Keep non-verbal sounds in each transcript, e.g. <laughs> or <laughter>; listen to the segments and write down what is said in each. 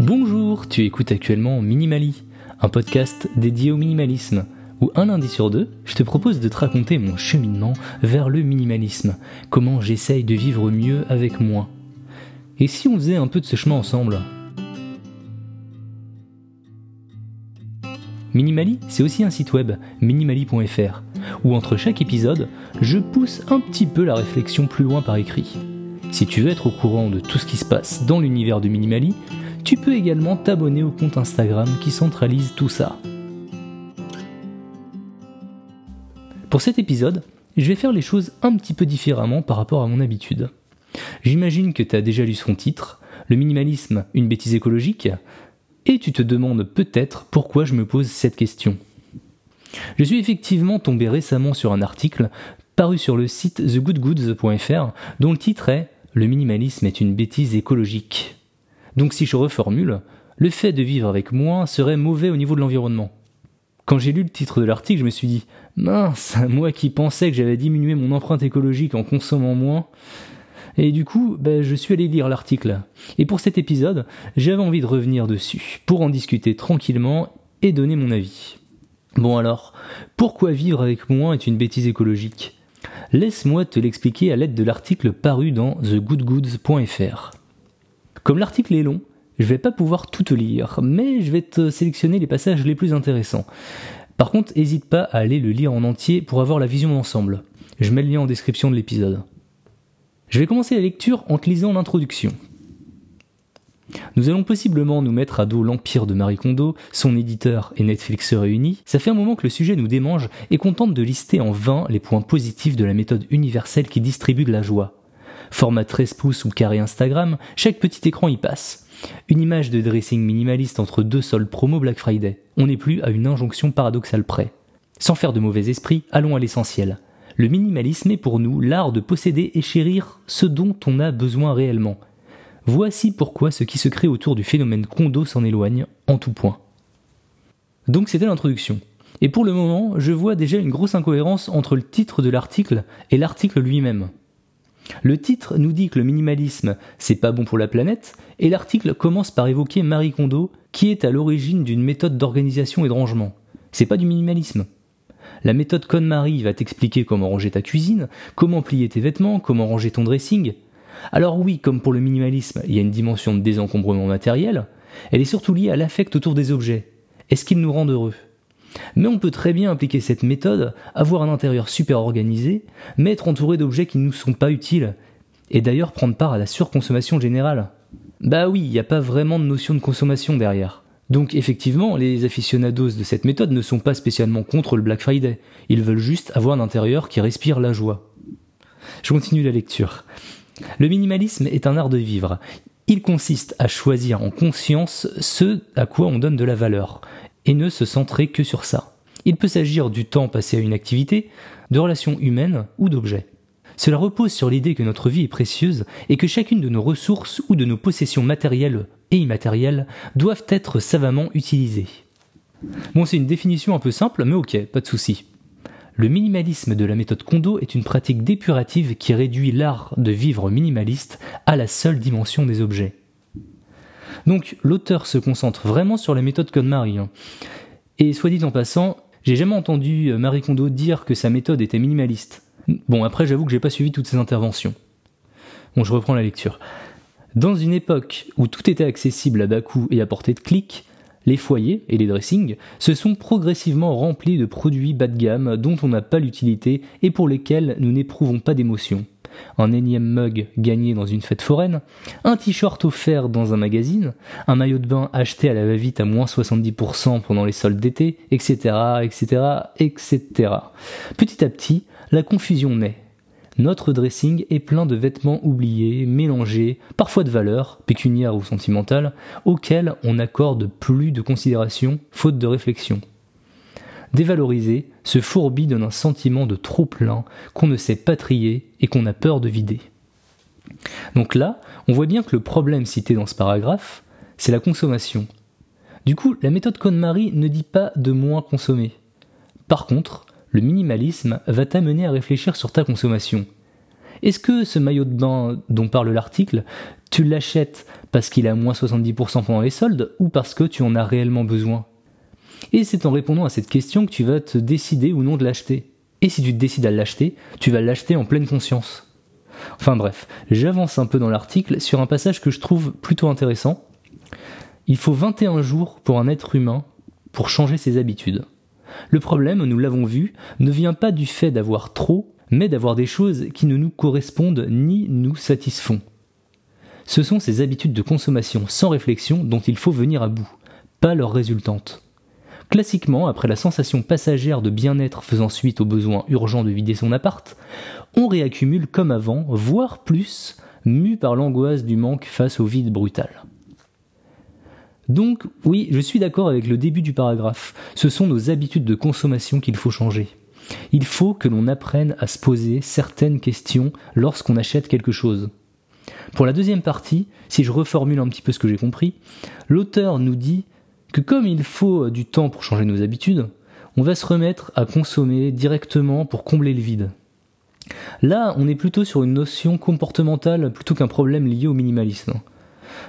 Bonjour, tu écoutes actuellement Minimali, un podcast dédié au minimalisme, où un lundi sur deux, je te propose de te raconter mon cheminement vers le minimalisme, comment j'essaye de vivre mieux avec moins. Et si on faisait un peu de ce chemin ensemble? Minimali, c'est aussi un site web, minimali.fr, où entre chaque épisode, je pousse un petit peu la réflexion plus loin par écrit. Si tu veux être au courant de tout ce qui se passe dans l'univers de Minimali, tu peux également t'abonner au compte Instagram qui centralise tout ça. Pour cet épisode, je vais faire les choses un petit peu différemment par rapport à mon habitude. J'imagine que tu as déjà lu son titre, Le minimalisme, une bêtise écologique, et tu te demandes peut-être pourquoi je me pose cette question. Je suis effectivement tombé récemment sur un article paru sur le site thegoodgoods.fr dont le titre est Le minimalisme est une bêtise écologique. Donc si je reformule, le fait de vivre avec moins serait mauvais au niveau de l'environnement. Quand j'ai lu le titre de l'article, je me suis dit Mince, <laughs> moi qui pensais que j'avais diminué mon empreinte écologique en consommant moins. Et du coup, ben, je suis allé lire l'article. Et pour cet épisode, j'avais envie de revenir dessus, pour en discuter tranquillement et donner mon avis. Bon alors, pourquoi vivre avec moins est une bêtise écologique? Laisse-moi te l'expliquer à l'aide de l'article paru dans thegoodgoods.fr. Comme l'article est long, je vais pas pouvoir tout te lire, mais je vais te sélectionner les passages les plus intéressants. Par contre, n'hésite pas à aller le lire en entier pour avoir la vision d'ensemble. Je mets le lien en description de l'épisode. Je vais commencer la lecture en te lisant l'introduction. Nous allons possiblement nous mettre à dos l'empire de Marie Kondo, son éditeur et Netflix réunis. Ça fait un moment que le sujet nous démange et qu'on tente de lister en vain les points positifs de la méthode universelle qui distribue de la joie. Format 13 pouces ou carré Instagram, chaque petit écran y passe. Une image de dressing minimaliste entre deux soldes promo Black Friday. On n'est plus à une injonction paradoxale près. Sans faire de mauvais esprit, allons à l'essentiel. Le minimalisme est pour nous l'art de posséder et chérir ce dont on a besoin réellement. Voici pourquoi ce qui se crée autour du phénomène condo s'en éloigne en tout point. Donc c'était l'introduction. Et pour le moment, je vois déjà une grosse incohérence entre le titre de l'article et l'article lui-même. Le titre nous dit que le minimalisme, c'est pas bon pour la planète, et l'article commence par évoquer Marie Kondo, qui est à l'origine d'une méthode d'organisation et de rangement. C'est pas du minimalisme. La méthode KonMari va t'expliquer comment ranger ta cuisine, comment plier tes vêtements, comment ranger ton dressing. Alors oui, comme pour le minimalisme, il y a une dimension de désencombrement matériel, elle est surtout liée à l'affect autour des objets. Est-ce qu'ils nous rendent heureux? Mais on peut très bien appliquer cette méthode, avoir un intérieur super organisé, mais être entouré d'objets qui ne nous sont pas utiles, et d'ailleurs prendre part à la surconsommation générale. Bah oui, il n'y a pas vraiment de notion de consommation derrière. Donc effectivement, les aficionados de cette méthode ne sont pas spécialement contre le Black Friday, ils veulent juste avoir un intérieur qui respire la joie. Je continue la lecture. Le minimalisme est un art de vivre. Il consiste à choisir en conscience ce à quoi on donne de la valeur, et ne se centrer que sur ça. Il peut s'agir du temps passé à une activité, de relations humaines ou d'objets. Cela repose sur l'idée que notre vie est précieuse et que chacune de nos ressources ou de nos possessions matérielles et immatérielles doivent être savamment utilisées. Bon, c'est une définition un peu simple, mais ok, pas de souci. Le minimalisme de la méthode Kondo est une pratique dépurative qui réduit l'art de vivre minimaliste à la seule dimension des objets. Donc l'auteur se concentre vraiment sur la méthode KonMari. Hein. Et soit dit en passant, j'ai jamais entendu euh, Marie Kondo dire que sa méthode était minimaliste. Bon, après j'avoue que j'ai pas suivi toutes ses interventions. Bon, je reprends la lecture. Dans une époque où tout était accessible à bas coût et à portée de clic, les foyers et les dressings se sont progressivement remplis de produits bas de gamme dont on n'a pas l'utilité et pour lesquels nous n'éprouvons pas d'émotion un énième mug gagné dans une fête foraine, un t-shirt offert dans un magazine, un maillot de bain acheté à la va-vite à moins 70% pendant les soldes d'été, etc., etc., etc. Petit à petit, la confusion naît. Notre dressing est plein de vêtements oubliés, mélangés, parfois de valeur, pécuniaire ou sentimentale, auxquels on n'accorde plus de considération, faute de réflexion. Dévalorisé, ce fourbi donne un sentiment de trop plein qu'on ne sait pas trier et qu'on a peur de vider. Donc là, on voit bien que le problème cité dans ce paragraphe, c'est la consommation. Du coup, la méthode KonMari ne dit pas de moins consommer. Par contre, le minimalisme va t'amener à réfléchir sur ta consommation. Est-ce que ce maillot de bain dont parle l'article, tu l'achètes parce qu'il à moins 70% pendant les soldes ou parce que tu en as réellement besoin? Et c'est en répondant à cette question que tu vas te décider ou non de l'acheter. Et si tu te décides à l'acheter, tu vas l'acheter en pleine conscience. Enfin bref, j'avance un peu dans l'article sur un passage que je trouve plutôt intéressant. Il faut 21 jours pour un être humain pour changer ses habitudes. Le problème, nous l'avons vu, ne vient pas du fait d'avoir trop, mais d'avoir des choses qui ne nous correspondent ni nous satisfont. Ce sont ces habitudes de consommation sans réflexion dont il faut venir à bout, pas leurs résultantes. Classiquement, après la sensation passagère de bien-être faisant suite au besoin urgent de vider son appart, on réaccumule comme avant, voire plus, mu par l'angoisse du manque face au vide brutal. Donc oui, je suis d'accord avec le début du paragraphe, ce sont nos habitudes de consommation qu'il faut changer. Il faut que l'on apprenne à se poser certaines questions lorsqu'on achète quelque chose. Pour la deuxième partie, si je reformule un petit peu ce que j'ai compris, l'auteur nous dit que comme il faut du temps pour changer nos habitudes, on va se remettre à consommer directement pour combler le vide. Là, on est plutôt sur une notion comportementale plutôt qu'un problème lié au minimalisme.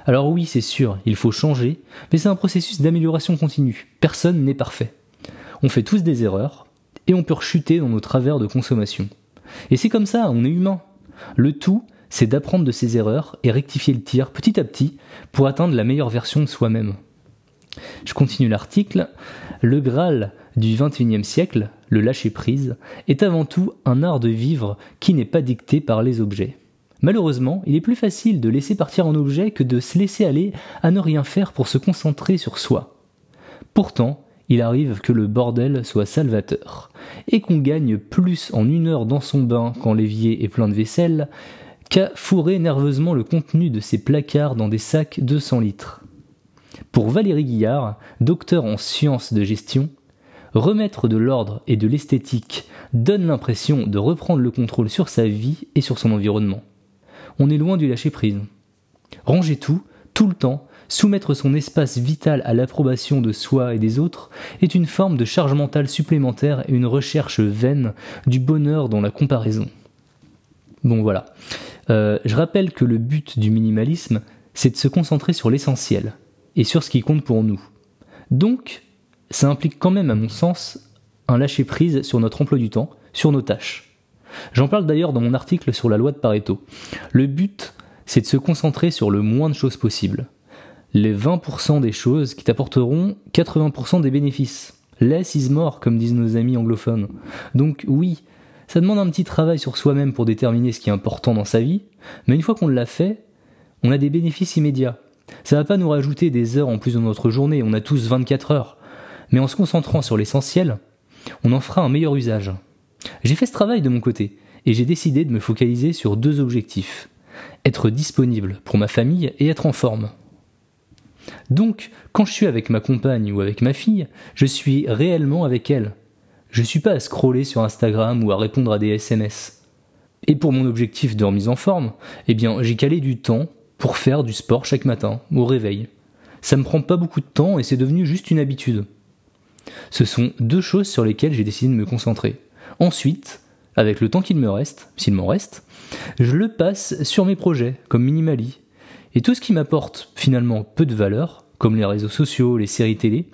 Alors oui, c'est sûr, il faut changer, mais c'est un processus d'amélioration continue. Personne n'est parfait. On fait tous des erreurs, et on peut rechuter dans nos travers de consommation. Et c'est comme ça, on est humain. Le tout, c'est d'apprendre de ses erreurs et rectifier le tir petit à petit pour atteindre la meilleure version de soi-même. Je continue l'article. Le Graal du XXIe siècle, le lâcher-prise, est avant tout un art de vivre qui n'est pas dicté par les objets. Malheureusement, il est plus facile de laisser partir un objet que de se laisser aller à ne rien faire pour se concentrer sur soi. Pourtant, il arrive que le bordel soit salvateur, et qu'on gagne plus en une heure dans son bain quand l'évier est plein de vaisselle, qu'à fourrer nerveusement le contenu de ses placards dans des sacs de 100 litres. Pour Valérie Guillard, docteur en sciences de gestion, remettre de l'ordre et de l'esthétique donne l'impression de reprendre le contrôle sur sa vie et sur son environnement. On est loin du lâcher-prise. Ranger tout, tout le temps, soumettre son espace vital à l'approbation de soi et des autres est une forme de charge mentale supplémentaire et une recherche vaine du bonheur dans la comparaison. Bon voilà. Euh, je rappelle que le but du minimalisme, c'est de se concentrer sur l'essentiel, et sur ce qui compte pour nous. Donc, ça implique quand même, à mon sens, un lâcher-prise sur notre emploi du temps, sur nos tâches. J'en parle d'ailleurs dans mon article sur la loi de Pareto. Le but, c'est de se concentrer sur le moins de choses possible. Les 20% des choses qui t'apporteront 80% des bénéfices. Less is more, comme disent nos amis anglophones. Donc oui, ça demande un petit travail sur soi-même pour déterminer ce qui est important dans sa vie, mais une fois qu'on l'a fait, on a des bénéfices immédiats. Ça va pas nous rajouter des heures en plus de notre journée, on a tous 24 heures. Mais en se concentrant sur l'essentiel, on en fera un meilleur usage. J'ai fait ce travail de mon côté, et j'ai décidé de me focaliser sur deux objectifs. Être disponible pour ma famille et être en forme. Donc, quand je suis avec ma compagne ou avec ma fille, je suis réellement avec elle. Je suis pas à scroller sur Instagram ou à répondre à des SMS. Et pour mon objectif de remise en forme, eh bien, j'ai calé du temps pour faire du sport chaque matin, au réveil. Ça me prend pas beaucoup de temps et c'est devenu juste une habitude. Ce sont deux choses sur lesquelles j'ai décidé de me concentrer. Ensuite, avec le temps qu'il me reste, s'il m'en reste, je le passe sur mes projets, comme Minimali. Et tout ce qui m'apporte finalement peu de valeur, comme les réseaux sociaux, les séries télé,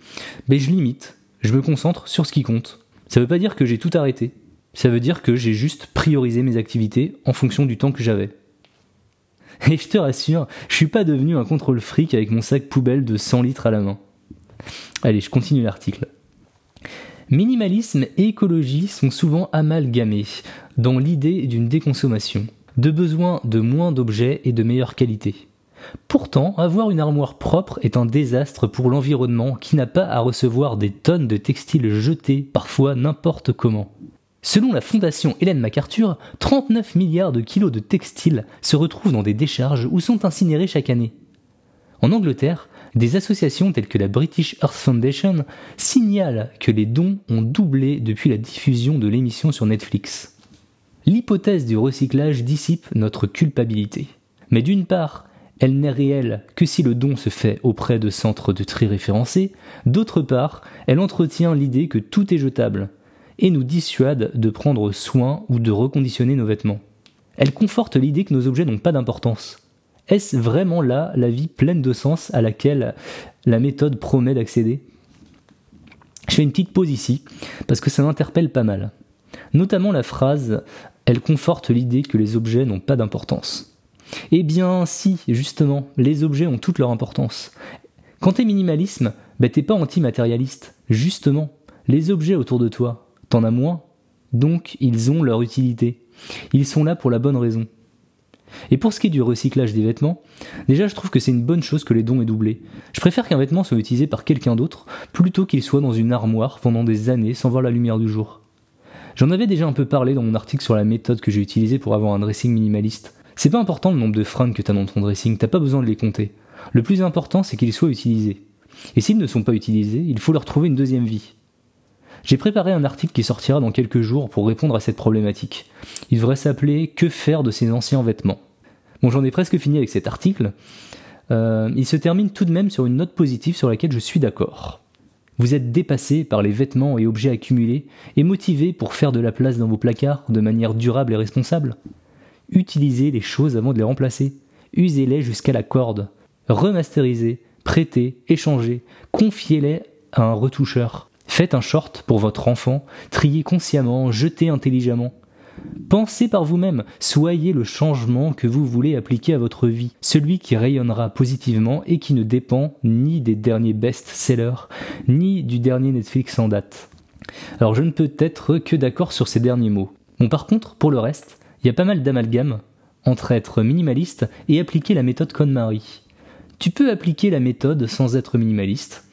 ben je limite, je me concentre sur ce qui compte. Ça veut pas dire que j'ai tout arrêté. Ça veut dire que j'ai juste priorisé mes activités en fonction du temps que j'avais. <laughs> Et je te rassure, je suis pas devenu un contrôle fric avec mon sac poubelle de 100 litres à la main. Allez, je continue l'article. Minimalisme et écologie sont souvent amalgamés dans l'idée d'une déconsommation, de besoin de moins d'objets et de meilleure qualité. Pourtant, avoir une armoire propre est un désastre pour l'environnement qui n'a pas à recevoir des tonnes de textiles jetés, parfois n'importe comment. Selon la fondation Hélène MacArthur, 39 milliards de kilos de textiles se retrouvent dans des décharges ou sont incinérés chaque année. En Angleterre, des associations telles que la British Earth Foundation signalent que les dons ont doublé depuis la diffusion de l'émission sur Netflix. L'hypothèse du recyclage dissipe notre culpabilité. Mais d'une part, elle n'est réelle que si le don se fait auprès de centres de tri référencés, d'autre part, elle entretient l'idée que tout est jetable, et nous dissuade de prendre soin ou de reconditionner nos vêtements. Elle conforte l'idée que nos objets n'ont pas d'importance. Est-ce vraiment là la vie pleine de sens à laquelle la méthode promet d'accéder? Je fais une petite pause ici, parce que ça m'interpelle pas mal. Notamment la phrase Elle conforte l'idée que les objets n'ont pas d'importance. Eh bien si, justement, les objets ont toute leur importance. Quand t'es minimalisme, ben t'es pas anti-matérialiste. Justement, les objets autour de toi, t'en as moins, donc ils ont leur utilité. Ils sont là pour la bonne raison. Et pour ce qui est du recyclage des vêtements, déjà je trouve que c'est une bonne chose que les dons aient doublé. Je préfère qu'un vêtement soit utilisé par quelqu'un d'autre plutôt qu'il soit dans une armoire pendant des années sans voir la lumière du jour. J'en avais déjà un peu parlé dans mon article sur la méthode que j'ai utilisée pour avoir un dressing minimaliste. C'est pas important le nombre de fringues que t'as dans ton dressing, t'as pas besoin de les compter. Le plus important c'est qu'ils soient utilisés. Et s'ils ne sont pas utilisés, il faut leur trouver une deuxième vie. J'ai préparé un article qui sortira dans quelques jours pour répondre à cette problématique. Il devrait s'appeler Que faire de ces anciens vêtements? Bon, j'en ai presque fini avec cet article. Euh, il se termine tout de même sur une note positive sur laquelle je suis d'accord. Vous êtes dépassé par les vêtements et objets accumulés et motivé pour faire de la place dans vos placards de manière durable et responsable. Utilisez les choses avant de les remplacer. Usez-les jusqu'à la corde. Remasterisez, prêtez, échangez, confiez-les à un retoucheur. Faites un short pour votre enfant, triez consciemment, jetez intelligemment. Pensez par vous-même, soyez le changement que vous voulez appliquer à votre vie, celui qui rayonnera positivement et qui ne dépend ni des derniers best-sellers, ni du dernier Netflix en date. Alors je ne peux être que d'accord sur ces derniers mots. Bon par contre, pour le reste, il y a pas mal d'amalgames entre être minimaliste et appliquer la méthode KonMari. Tu peux appliquer la méthode sans être minimaliste,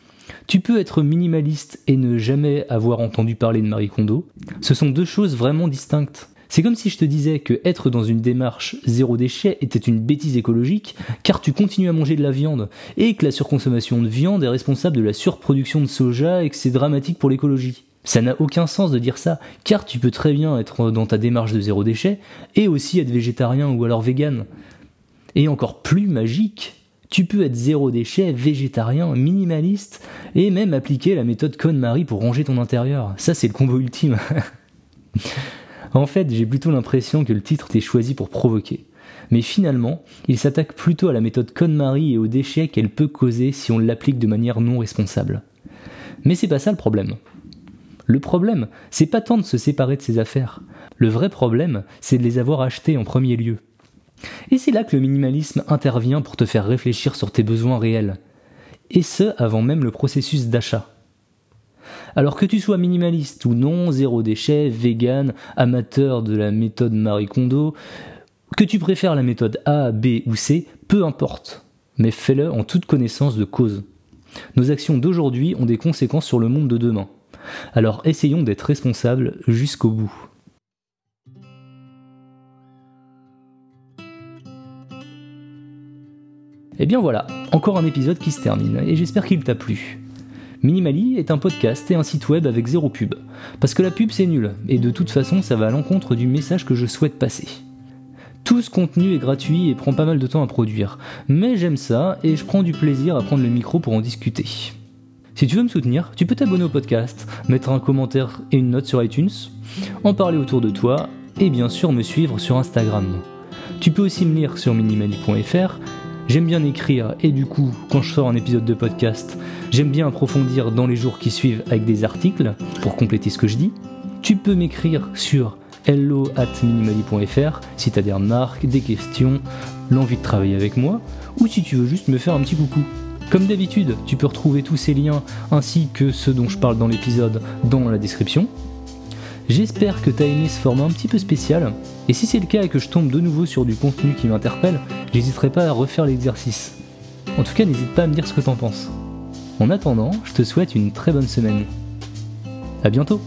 tu peux être minimaliste et ne jamais avoir entendu parler de Marie Kondo. Ce sont deux choses vraiment distinctes. C'est comme si je te disais que être dans une démarche zéro déchet était une bêtise écologique, car tu continues à manger de la viande, et que la surconsommation de viande est responsable de la surproduction de soja et que c'est dramatique pour l'écologie. Ça n'a aucun sens de dire ça, car tu peux très bien être dans ta démarche de zéro déchet, et aussi être végétarien ou alors vegan. Et encore plus magique, tu peux être zéro déchet, végétarien, minimaliste, et même appliquer la méthode KonMari pour ranger ton intérieur. Ça, c'est le combo ultime. <laughs> en fait, j'ai plutôt l'impression que le titre t'est choisi pour provoquer. Mais finalement, il s'attaque plutôt à la méthode KonMari et aux déchets qu'elle peut causer si on l'applique de manière non responsable. Mais c'est pas ça le problème. Le problème, c'est pas tant de se séparer de ses affaires. Le vrai problème, c'est de les avoir achetées en premier lieu. Et c'est là que le minimalisme intervient pour te faire réfléchir sur tes besoins réels. Et ce, avant même le processus d'achat. Alors que tu sois minimaliste ou non, zéro déchet, vegan, amateur de la méthode Marie Kondo, que tu préfères la méthode A, B ou C, peu importe. Mais fais-le en toute connaissance de cause. Nos actions d'aujourd'hui ont des conséquences sur le monde de demain. Alors essayons d'être responsables jusqu'au bout. Et eh bien voilà, encore un épisode qui se termine, et j'espère qu'il t'a plu. Minimali est un podcast et un site web avec zéro pub. Parce que la pub c'est nul, et de toute façon ça va à l'encontre du message que je souhaite passer. Tout ce contenu est gratuit et prend pas mal de temps à produire, mais j'aime ça et je prends du plaisir à prendre le micro pour en discuter. Si tu veux me soutenir, tu peux t'abonner au podcast, mettre un commentaire et une note sur iTunes, en parler autour de toi et bien sûr me suivre sur Instagram. Tu peux aussi me lire sur minimali.fr J'aime bien écrire et du coup, quand je sors un épisode de podcast, j'aime bien approfondir dans les jours qui suivent avec des articles pour compléter ce que je dis. Tu peux m'écrire sur hello at minimali.fr si tu des remarques, des questions, l'envie de travailler avec moi ou si tu veux juste me faire un petit coucou. Comme d'habitude, tu peux retrouver tous ces liens ainsi que ceux dont je parle dans l'épisode dans la description. J'espère que tu as aimé ce format un petit peu spécial, et si c'est le cas et que je tombe de nouveau sur du contenu qui m'interpelle, j'hésiterai pas à refaire l'exercice. En tout cas, n'hésite pas à me dire ce que t'en penses. En attendant, je te souhaite une très bonne semaine. A bientôt